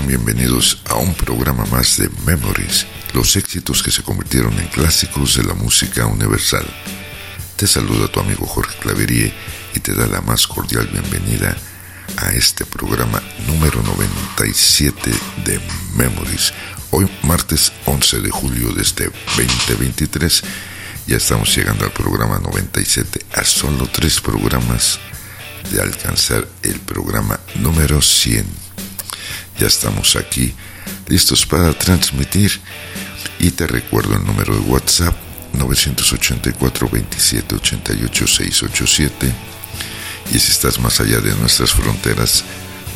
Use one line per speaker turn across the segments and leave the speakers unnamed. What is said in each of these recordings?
Bienvenidos a un programa más de Memories, los éxitos que se convirtieron en clásicos de la música universal. Te saluda tu amigo Jorge Claverie y te da la más cordial bienvenida a este programa número 97 de Memories. Hoy martes 11 de julio de este 2023 ya estamos llegando al programa 97 a solo tres programas de alcanzar el programa número 100 ya estamos aquí listos para transmitir. Y te recuerdo el número de WhatsApp 984 27 88 687 y si estás más allá de nuestras fronteras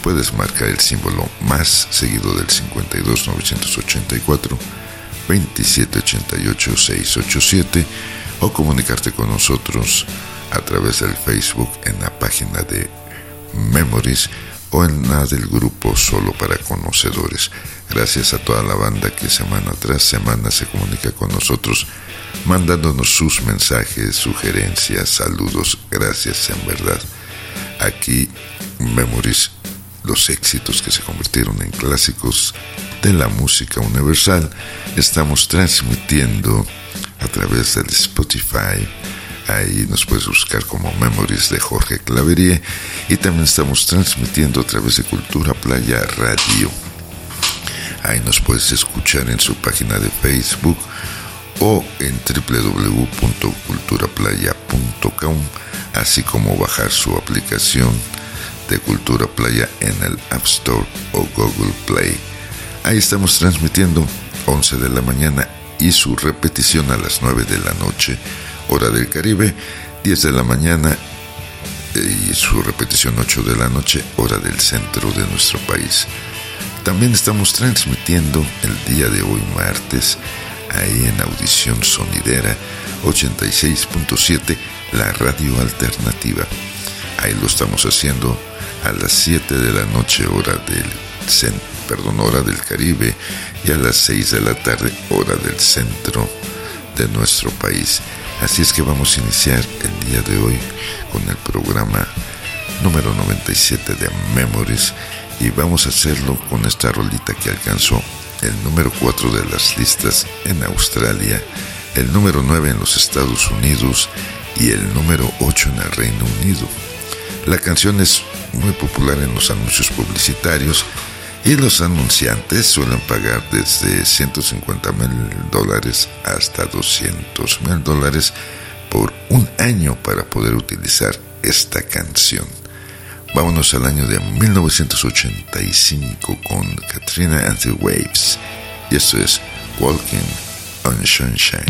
puedes marcar el símbolo más seguido del 52 984 27 88 687 o comunicarte con nosotros a través del Facebook en la página de Memories o en la del grupo Solo para Conocedores. Gracias a toda la banda que semana tras semana se comunica con nosotros, mandándonos sus mensajes, sugerencias, saludos. Gracias en verdad. Aquí Memories, los éxitos que se convirtieron en clásicos de la música universal. Estamos transmitiendo a través del Spotify, Ahí nos puedes buscar como Memories de Jorge Claverie. Y también estamos transmitiendo a través de Cultura Playa Radio. Ahí nos puedes escuchar en su página de Facebook o en www.culturaplaya.com, así como bajar su aplicación de Cultura Playa en el App Store o Google Play. Ahí estamos transmitiendo 11 de la mañana y su repetición a las 9 de la noche hora del Caribe, 10 de la mañana y su repetición 8 de la noche, hora del centro de nuestro país. También estamos transmitiendo el día de hoy martes, ahí en Audición Sonidera 86.7, la radio alternativa. Ahí lo estamos haciendo a las 7 de la noche, hora del perdón, hora del Caribe, y a las 6 de la tarde, hora del centro de nuestro país. Así es que vamos a iniciar el día de hoy con el programa número 97 de Memories y vamos a hacerlo con esta rolita que alcanzó el número 4 de las listas en Australia, el número 9 en los Estados Unidos y el número 8 en el Reino Unido. La canción es muy popular en los anuncios publicitarios y los anunciantes suelen pagar desde 150 mil dólares hasta 200 mil dólares por un año para poder utilizar esta canción. Vámonos al año de 1985 con Katrina and the Waves. Y esto es Walking on Sunshine.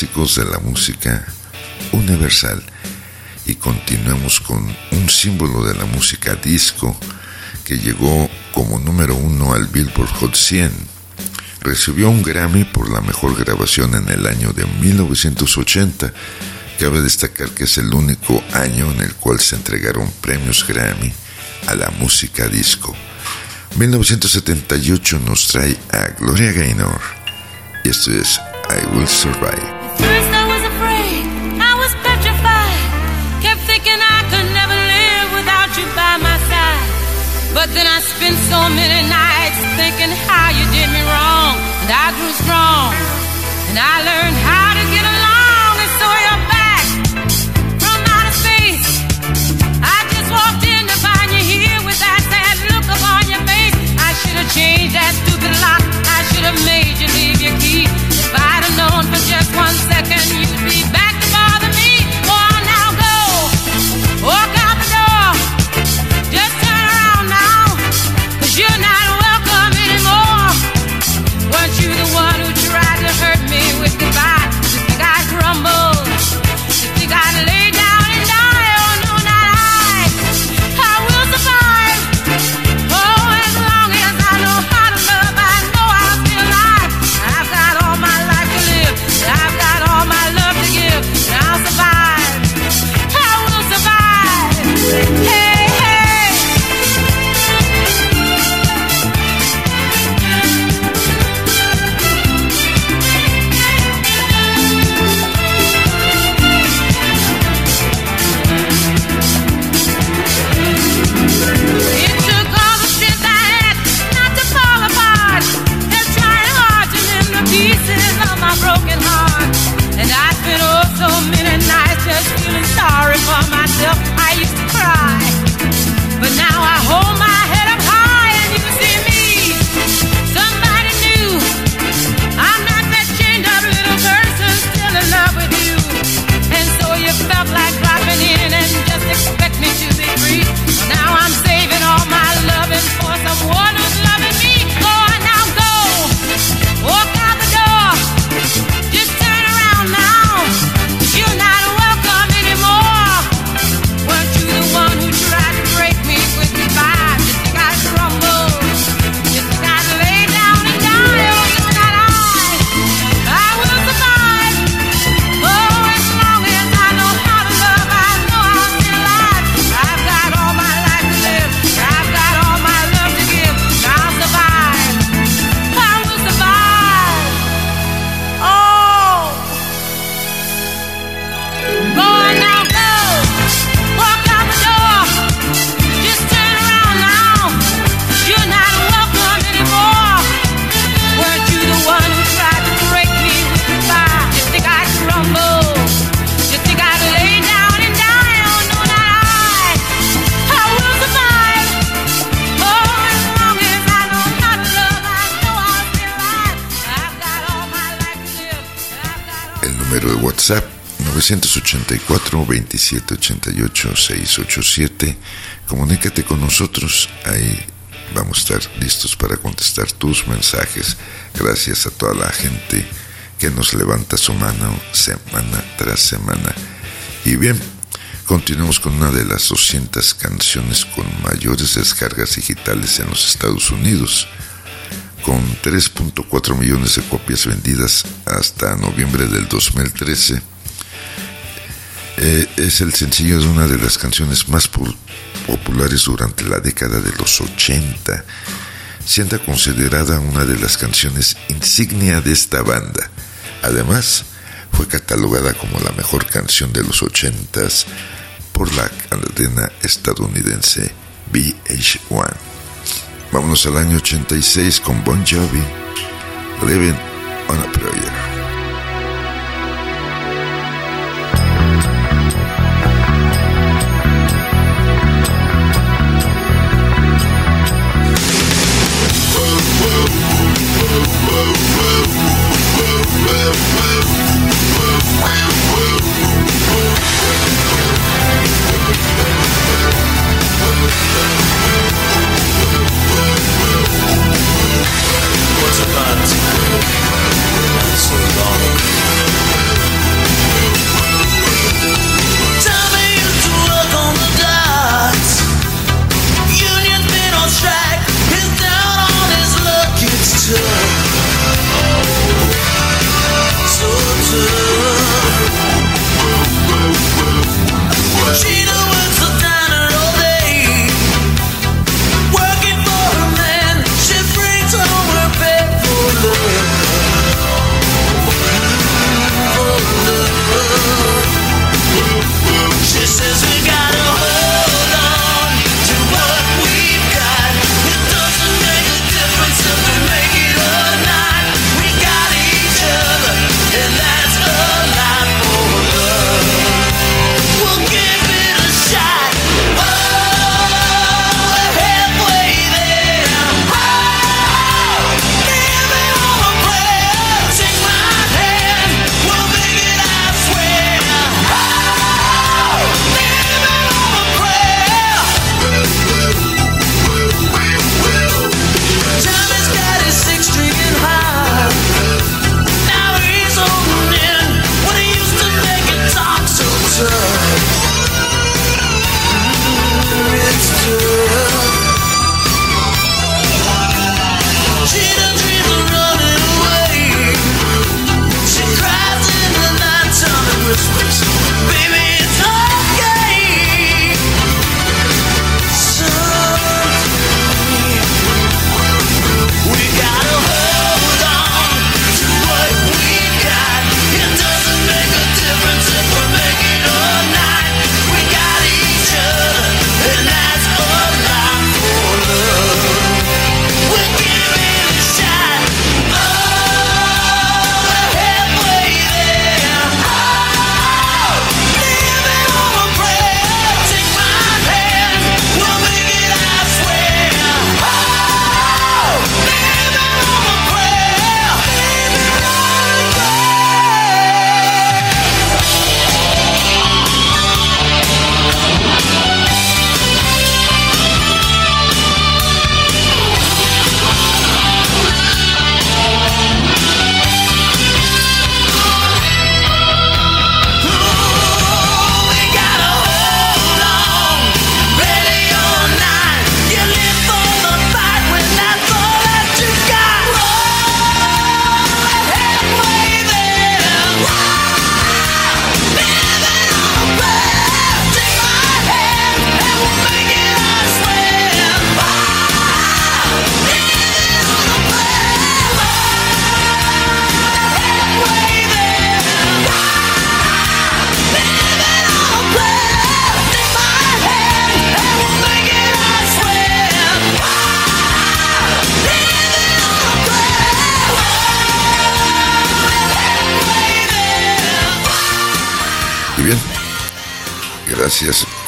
De la música universal y continuamos con un símbolo de la música disco que llegó como número uno al Billboard Hot 100. Recibió un Grammy por la mejor grabación en el año de 1980. Cabe destacar que es el único año en el cual se entregaron premios Grammy a la música disco. 1978 nos trae a Gloria Gaynor y esto es I Will Survive.
But then I spent so many nights thinking how you did me wrong. And I grew strong, and I learned how to get along. And so you're back from outer space. I just walked in to find you here with that sad look upon your face. I should have changed that stupid lock.
984-2788-687. Comunícate con nosotros. Ahí vamos a estar listos para contestar tus mensajes. Gracias a toda la gente que nos levanta su mano semana tras semana. Y bien, continuamos con una de las 200 canciones con mayores descargas digitales en los Estados Unidos con 3.4 millones de copias vendidas hasta noviembre del 2013. Eh, es el sencillo de una de las canciones más pu- populares durante la década de los 80, siendo considerada una de las canciones insignia de esta banda. Además, fue catalogada como la mejor canción de los 80s por la cadena estadounidense VH1. Vámonos al año 86 con Bon Jovi, Living on a Prayer.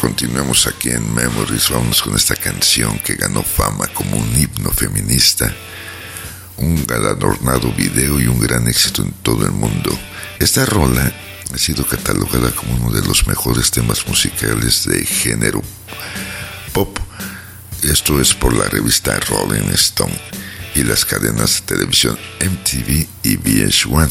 Continuemos aquí en Memories. Vamos con esta canción que ganó fama como un himno feminista, un galardonado video y un gran éxito en todo el mundo. Esta rola ha sido catalogada como uno de los mejores temas musicales de género pop. Esto es por la revista Rolling Stone y las cadenas de televisión MTV y VH1.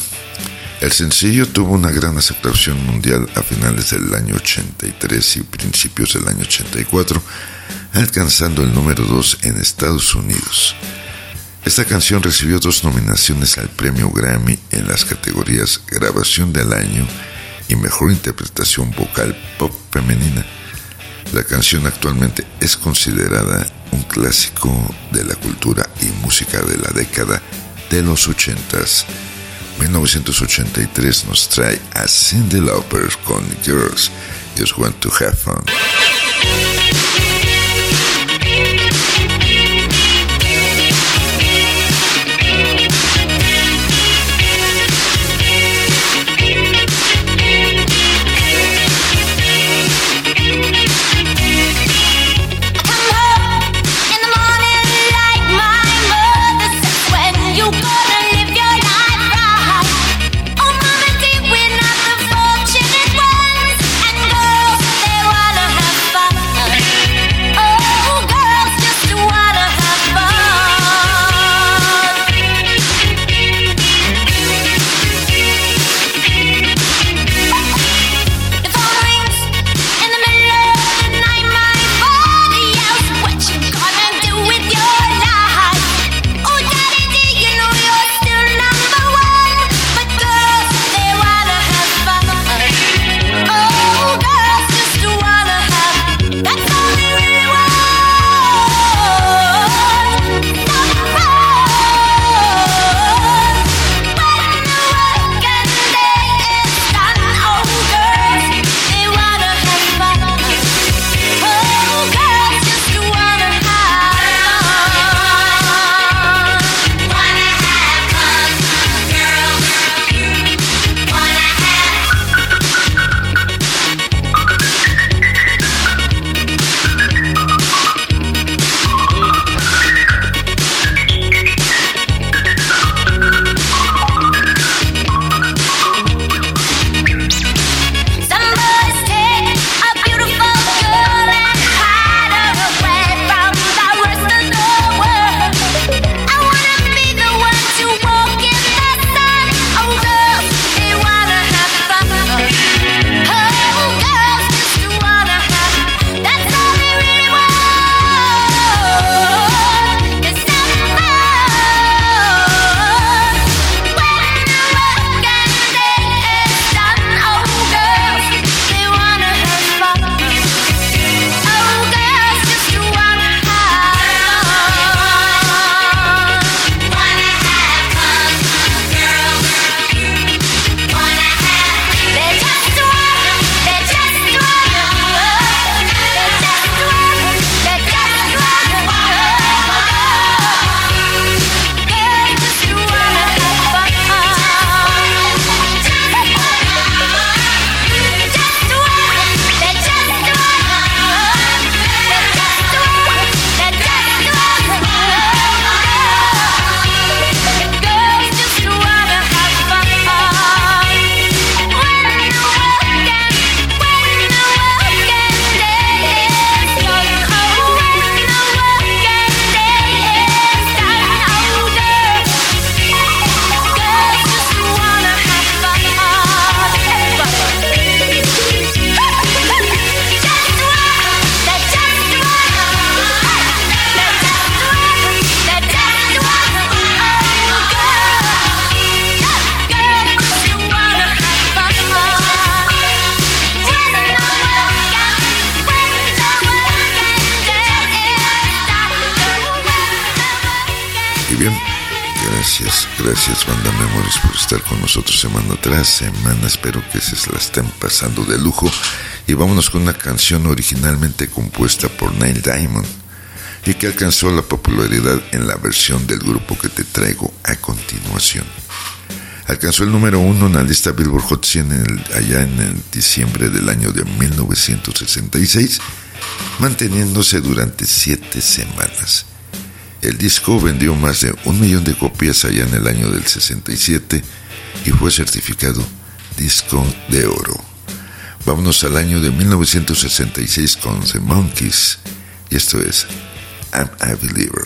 El sencillo tuvo una gran aceptación mundial a finales del año 83 y principios del año 84, alcanzando el número 2 en Estados Unidos. Esta canción recibió dos nominaciones al premio Grammy en las categorías Grabación del Año y Mejor Interpretación Vocal Pop Femenina. La canción actualmente es considerada un clásico de la cultura y música de la década de los 80s. 1983 nos trae a Cindy Lauper con Girls Just Want to Have Fun. Con nosotros semana tras semana. Espero que se la estén pasando de lujo. Y vámonos con una canción originalmente compuesta por Neil Diamond y que alcanzó la popularidad en la versión del grupo que te traigo a continuación.
Alcanzó el número uno en la lista Billboard Hot 100 allá en diciembre del año de 1966, manteniéndose durante siete semanas. El disco vendió más de un millón de copias allá en el año del 67 y fue certificado disco de oro. Vámonos al año de 1966 con The Monkeys y esto es I'm a Believer.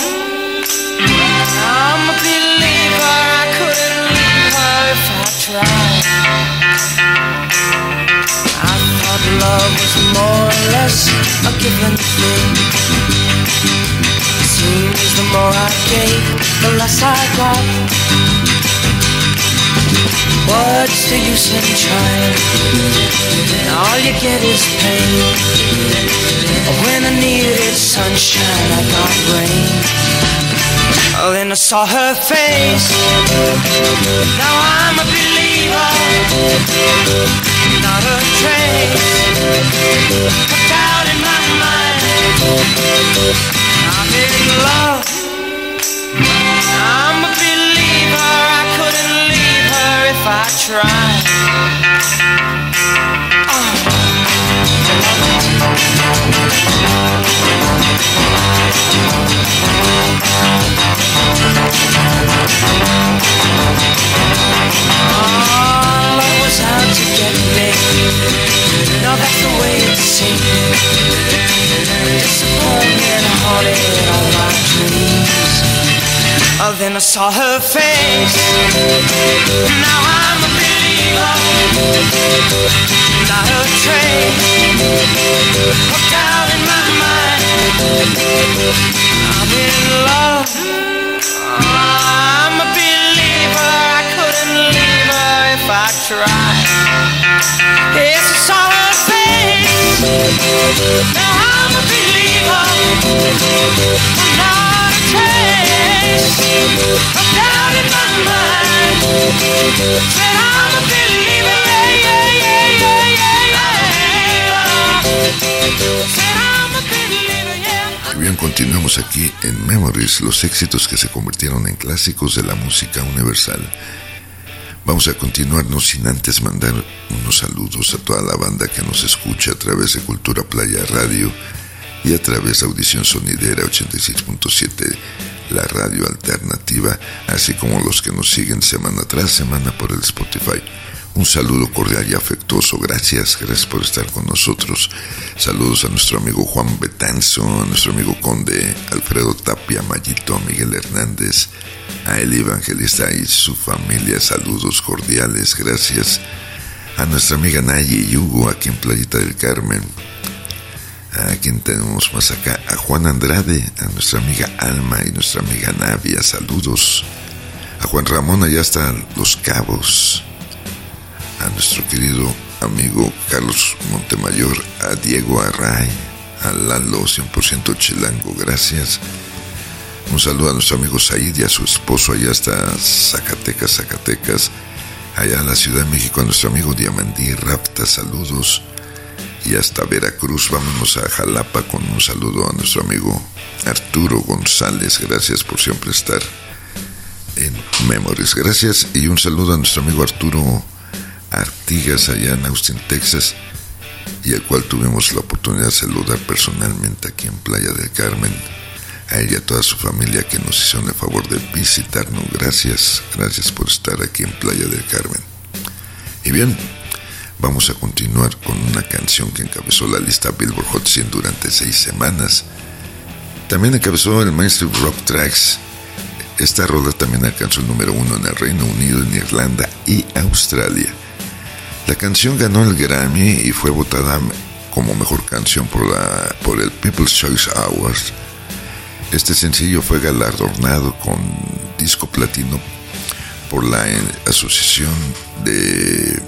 Tried. I thought love was more or less a given thing seems the more I gave, the less I got. What's the use in trying? All you get is pain. When I needed sunshine, I got rain. Oh, then I saw her face. Now I'm a believer. Not a trace of doubt in my mind. I'm in love. I'm a believer. I couldn't leave her if I tried. Oh, of doubt in my mind. I'm in love. I'm a believer. I couldn't leave her if I tried. Yes, I saw her face. Now
Bien, continuamos aquí en Memories, los éxitos que se convirtieron en clásicos de la música universal. Vamos a continuar, no sin antes mandar unos saludos a toda la banda que nos escucha a través de Cultura Playa Radio y a través de Audición Sonidera 86.7, la radio alternativa, así como los que nos siguen semana tras semana por el Spotify. Un saludo cordial y afectuoso. Gracias, gracias por estar con nosotros. Saludos a nuestro amigo Juan Betanzo, a nuestro amigo Conde, Alfredo Tapia, Mayito, Miguel Hernández, a el evangelista y su familia. Saludos cordiales, gracias. A nuestra amiga Nayi y Hugo aquí en Playita del Carmen, a quien tenemos más acá, a Juan Andrade, a nuestra amiga Alma y nuestra amiga Navia, saludos. A Juan Ramón allá están Los Cabos, a nuestro querido amigo Carlos Montemayor, a Diego Array, a Lalo 100% Chilango, gracias. Un saludo a nuestro amigo Said y a su esposo allá hasta Zacatecas, Zacatecas. Allá en la Ciudad de México a nuestro amigo Diamandí Rapta, saludos y hasta Veracruz. Vámonos a Jalapa con un saludo a nuestro amigo Arturo González. Gracias por siempre estar en Memories. Gracias y un saludo a nuestro amigo Arturo Artigas allá en Austin, Texas, y al cual tuvimos la oportunidad de saludar personalmente aquí en Playa del Carmen. A ella y a toda su familia que nos hicieron el favor de visitarnos. Gracias, gracias por estar aquí en Playa del Carmen. Y bien, Vamos a continuar con una canción que encabezó la lista Billboard Hot 100 durante seis semanas. También encabezó el Mainstream Rock Tracks. Esta rola también alcanzó el número uno en el Reino Unido, en Irlanda y Australia.
La canción ganó el Grammy y fue votada como mejor canción por, la, por el People's Choice Awards. Este sencillo fue galardonado con disco platino por la Asociación de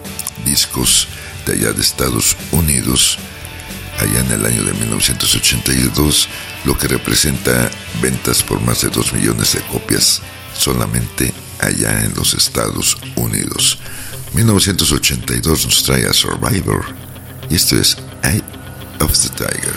Discos de allá de Estados Unidos, allá en el año de 1982, lo que representa ventas por más de 2 millones de copias solamente allá en los Estados Unidos. 1982 nos trae a Survivor y esto es Eye of the Tiger.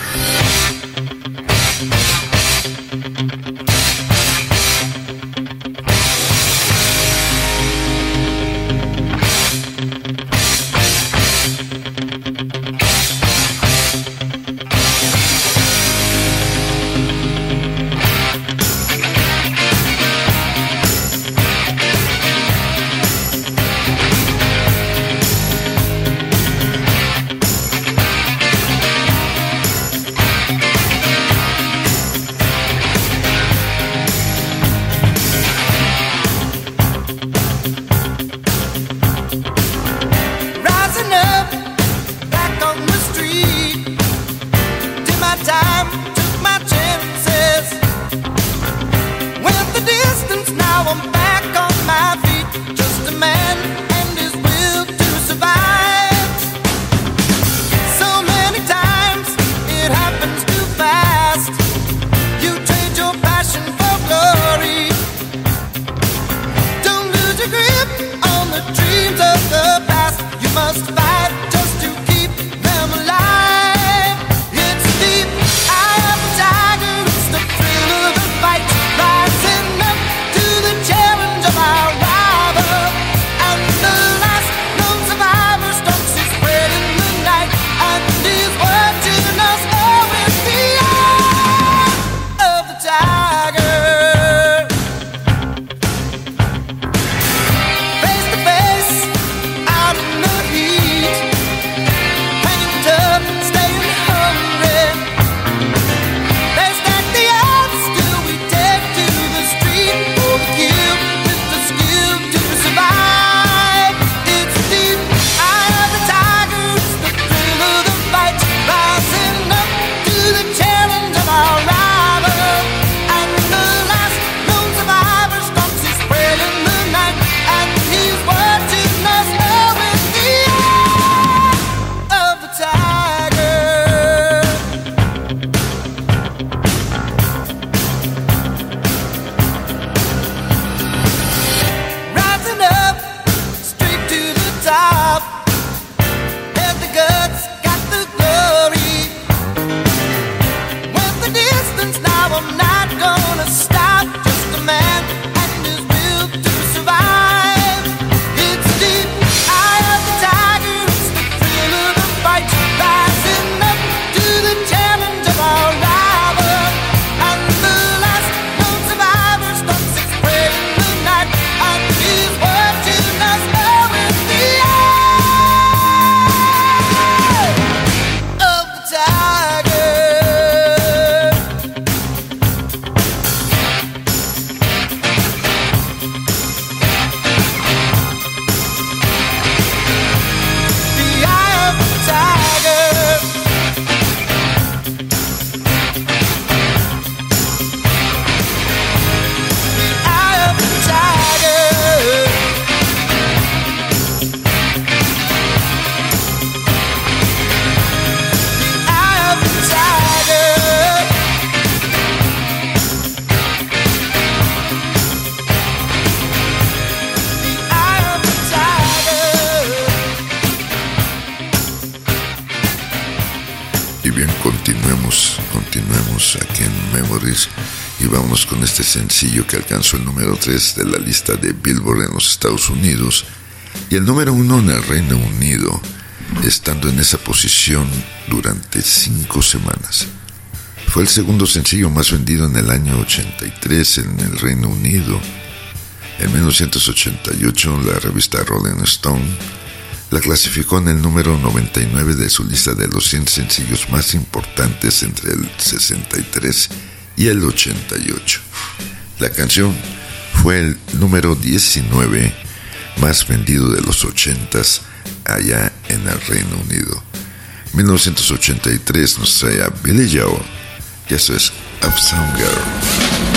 Sencillo que alcanzó el número 3 de la lista de Billboard en los Estados Unidos y el número 1 en el Reino Unido, estando en esa posición durante cinco semanas. Fue el segundo sencillo más vendido en el año 83 en el Reino Unido. En 1988, la revista Rolling Stone la clasificó en el número 99 de su lista de los 100 sencillos más importantes entre el 63 y el 88. La canción fue el número 19 más vendido de los 80 allá en el Reino Unido. 1983 nos trae a Billy Joel y eso es Uptown Girl.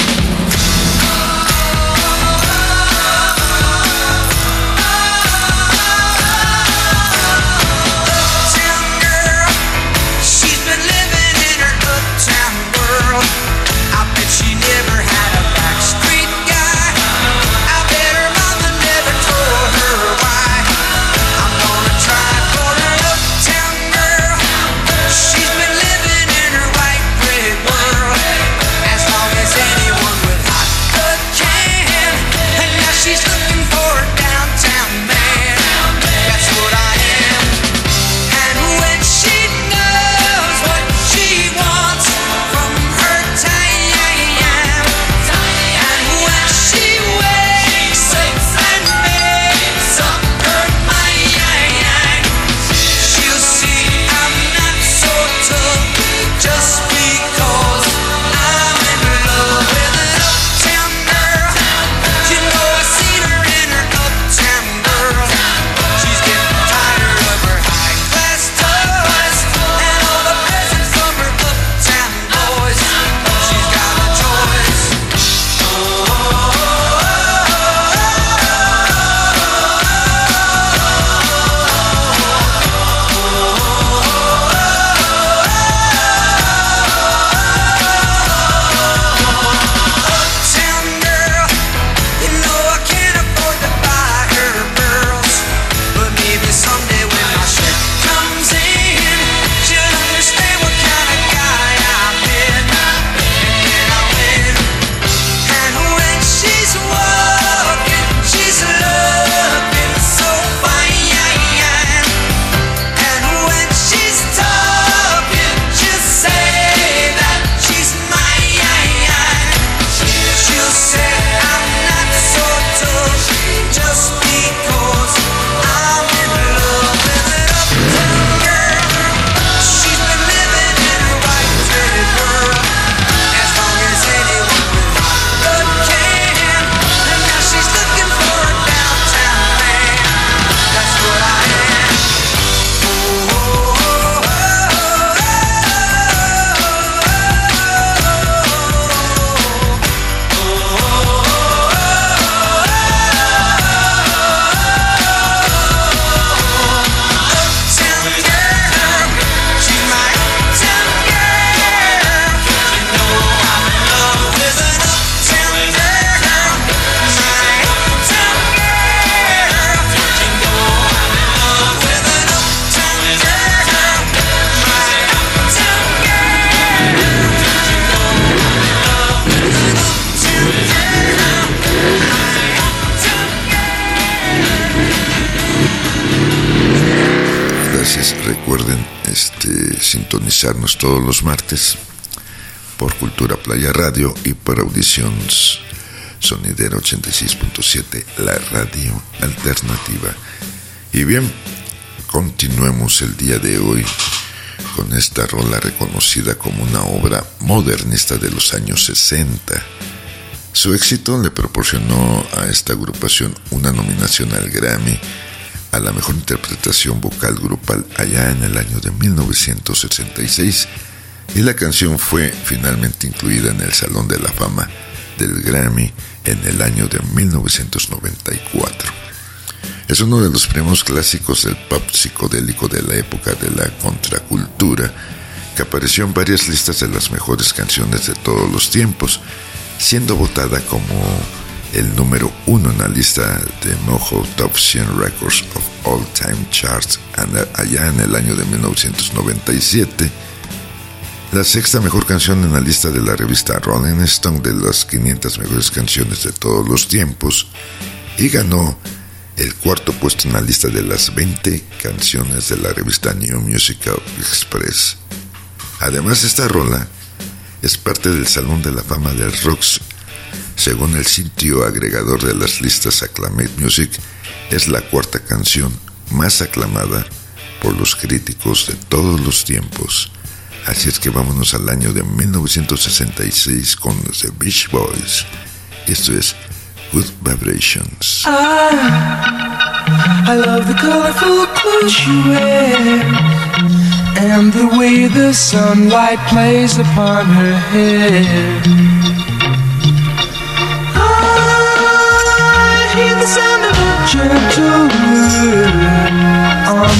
Todos los martes por Cultura Playa Radio y por Audiciones Sonidera 86.7, la radio alternativa. Y bien, continuemos el día de hoy con esta rola reconocida como una obra modernista de los años 60. Su éxito le proporcionó a esta agrupación una nominación al Grammy a la mejor interpretación vocal grupal allá en el año de 1966 y la canción fue finalmente incluida en el Salón de la Fama del Grammy en el año de 1994. Es uno de los primeros clásicos del pop psicodélico de la época de la contracultura, que apareció en varias listas de las mejores canciones de todos los tiempos, siendo votada como el número uno en la lista de Mojo Top 100 Records of All Time Charts allá en el año de 1997. La sexta mejor canción en la lista de la revista Rolling Stone de las 500 mejores canciones de todos los tiempos y ganó el cuarto puesto en la lista de las 20 canciones de la revista New Musical Express. Además, esta rola es parte del Salón de la Fama del Rocks según el sitio agregador de las listas Acclamate Music, es la cuarta canción más aclamada por los críticos de todos los tiempos. Así es que vámonos al año de 1966 con The Beach Boys. Esto es Good Vibrations. Ah.
I love the colorful clothes wear and the way the sunlight plays upon her hair.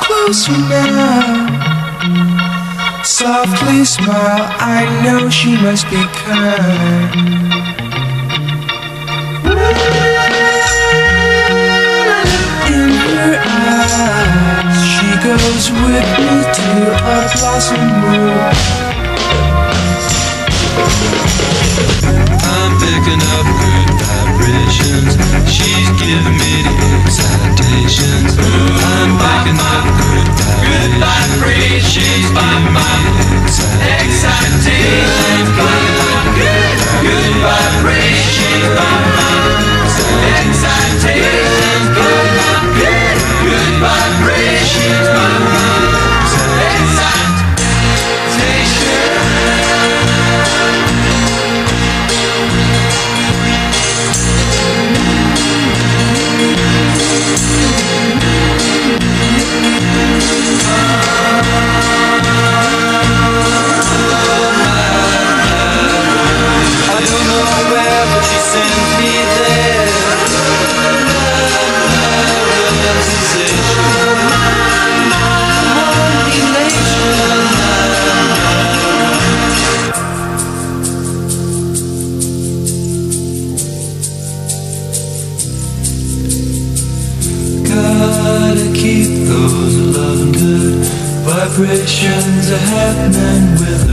Closer now. Softly smile, I know she must be kind. In her eyes, she goes with me to a blossom room.
I'm picking up good vibrations. She's giving me the excitations. I'm picking up good vibrations. She's giving me the excitations. Good, good vibrations. Excitations. Good, good vibrations. Vibrations are happening with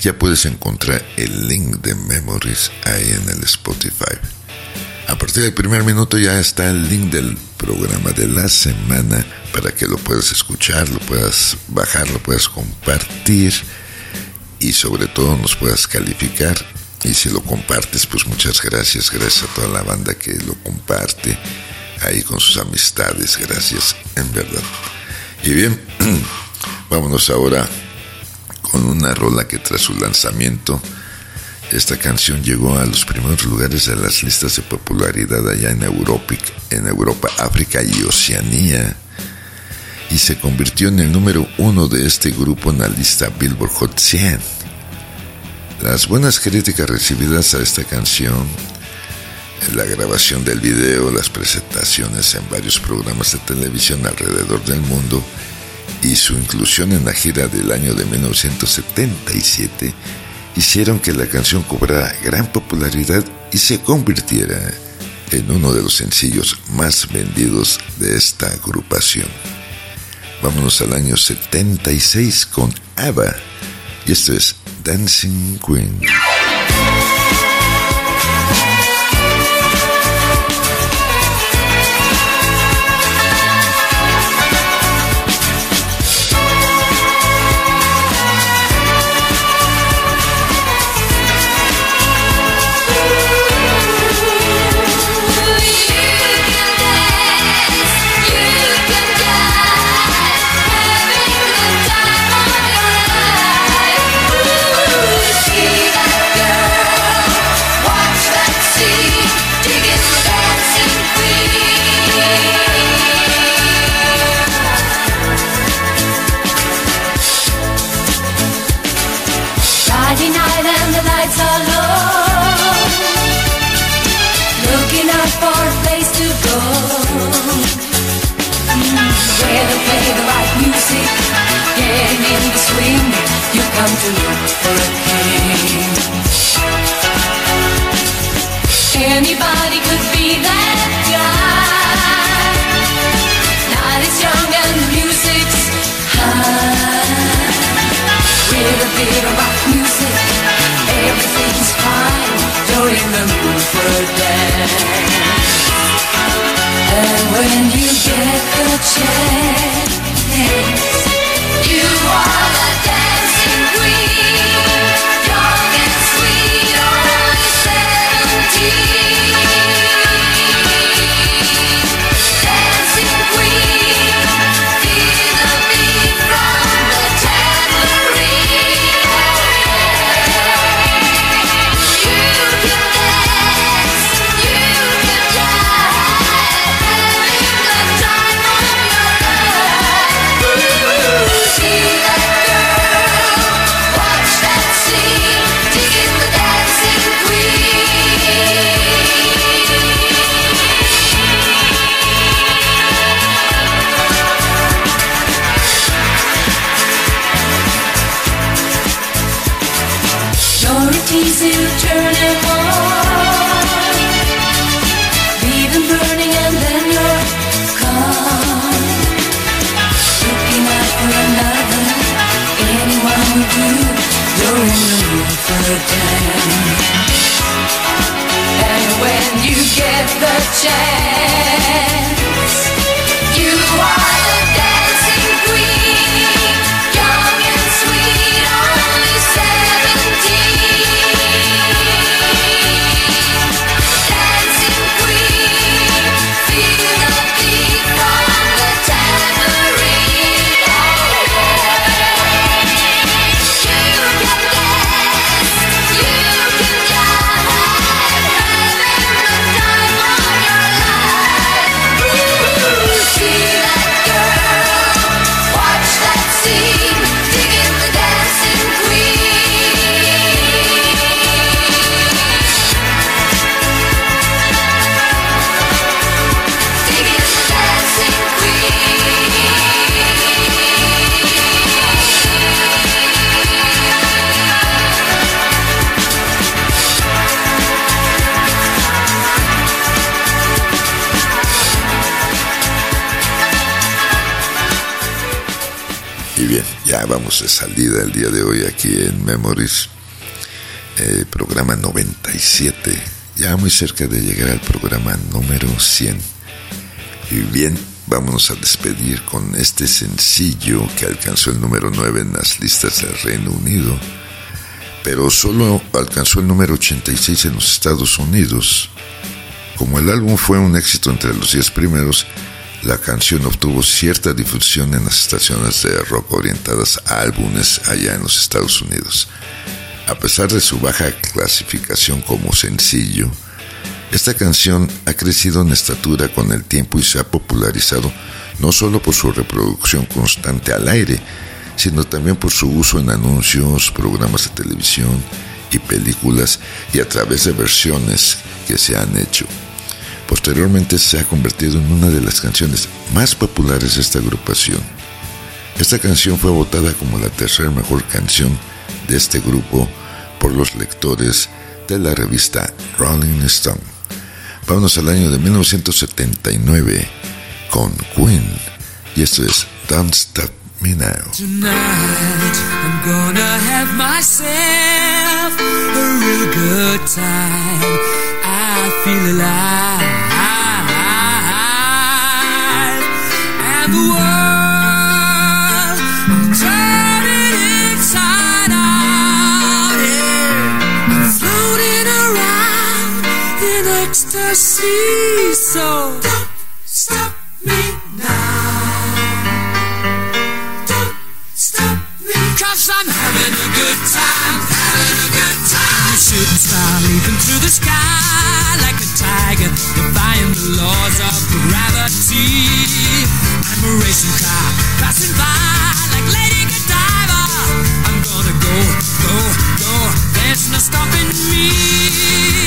ya puedes encontrar el link de Memories ahí en el Spotify. A partir del primer minuto ya está el link del programa de la semana para que lo puedas escuchar, lo puedas bajar, lo puedas compartir y sobre todo nos puedas calificar. Y si lo compartes, pues muchas gracias, gracias a toda la banda que lo comparte ahí con sus amistades, gracias, en verdad. Y bien, vámonos ahora con una rola que tras su lanzamiento, esta canción llegó a los primeros lugares de las listas de popularidad allá en Europa, en Europa, África y Oceanía, y se convirtió en el número uno de este grupo en la lista Billboard Hot 100. Las buenas críticas recibidas a esta canción, la grabación del video, las presentaciones en varios programas de televisión alrededor del mundo y su inclusión en la gira del año de 1977 hicieron que la canción cobrara gran popularidad y se convirtiera en uno de los sencillos más vendidos de esta agrupación. Vámonos al año 76 con ABBA y esto es Dancing Queen.
The
ya vamos de salida el día de hoy aquí en Memories, eh, programa 97, ya muy cerca de llegar al programa número 100. Y bien, vámonos a despedir con este sencillo que alcanzó el número 9 en las listas del Reino Unido, pero solo alcanzó el número 86 en los Estados Unidos. Como el álbum fue un éxito entre los 10 primeros, la canción obtuvo cierta difusión en las estaciones de rock orientadas a álbumes allá en los Estados Unidos. A pesar de su baja clasificación como sencillo, esta canción ha crecido en estatura con el tiempo y se ha popularizado no solo por su reproducción constante al aire, sino también por su uso en anuncios, programas de televisión y películas y a través de versiones que se han hecho. Posteriormente se ha convertido en una de las canciones más populares de esta agrupación. Esta canción fue votada como la tercera mejor canción de este grupo por los lectores de la revista Rolling Stone. Vámonos al año de 1979 con Queen y esto es Don't Stop Me Now.
Tonight I'm gonna have myself a real good time. I feel alive. And the world I'm turning inside out. Yeah. I'm floating around in ecstasy. So don't stop me now. Don't stop me. Cause I'm having a good time, having a good time. Shooting star leaping through the sky laws of gravity. I'm a racing car passing by like Lady Godiva. I'm gonna go, go, go. There's no stopping me.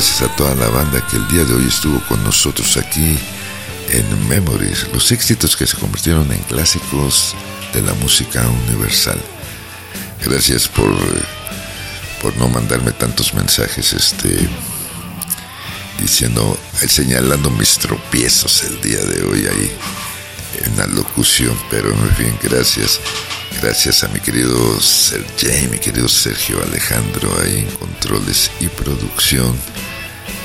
Gracias, a toda la banda que el día de hoy estuvo con nosotros aquí en Memories, los éxitos que se convirtieron en clásicos de la música universal. Gracias por, por no mandarme tantos mensajes, este diciendo, eh, señalando mis tropiezos el día de hoy ahí en la locución, pero en fin, gracias. Gracias a mi querido Sergey, mi querido Sergio Alejandro ahí en controles y producción.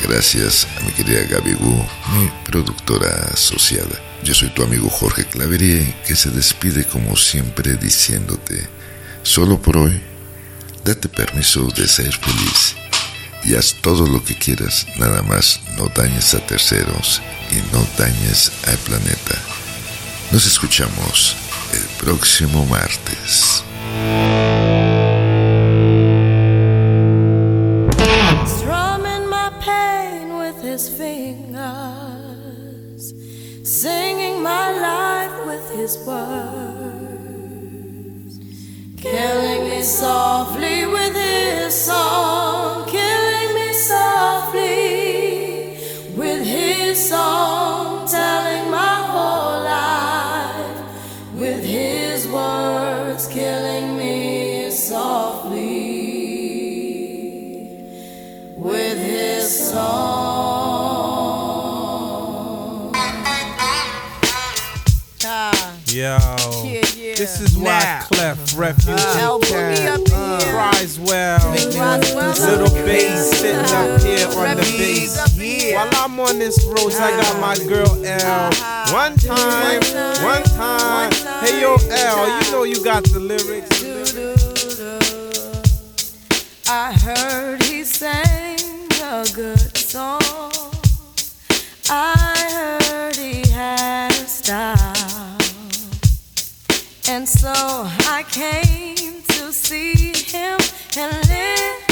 Gracias a mi querida Gaby Wu, mi productora asociada. Yo soy tu amigo Jorge Claverie, que se despide como siempre diciéndote, solo por hoy, date permiso de ser feliz y haz todo lo que quieras, nada más no dañes a terceros y no dañes al planeta. Nos escuchamos el próximo martes.
Killing me softly with his song,
Yo,
yeah, yeah.
this is why
Now.
Clef Refugee
Uh,
Camp
Boogie in here.
cries well.
Roswell
Little
up
bass sitting up here on the bass. While I'm on this road, I got my girl L. One time, one time. Hey yo, L, you know you got the lyrics.
I heard he sang a good song. I heard he had a style. And so I came to see him and listen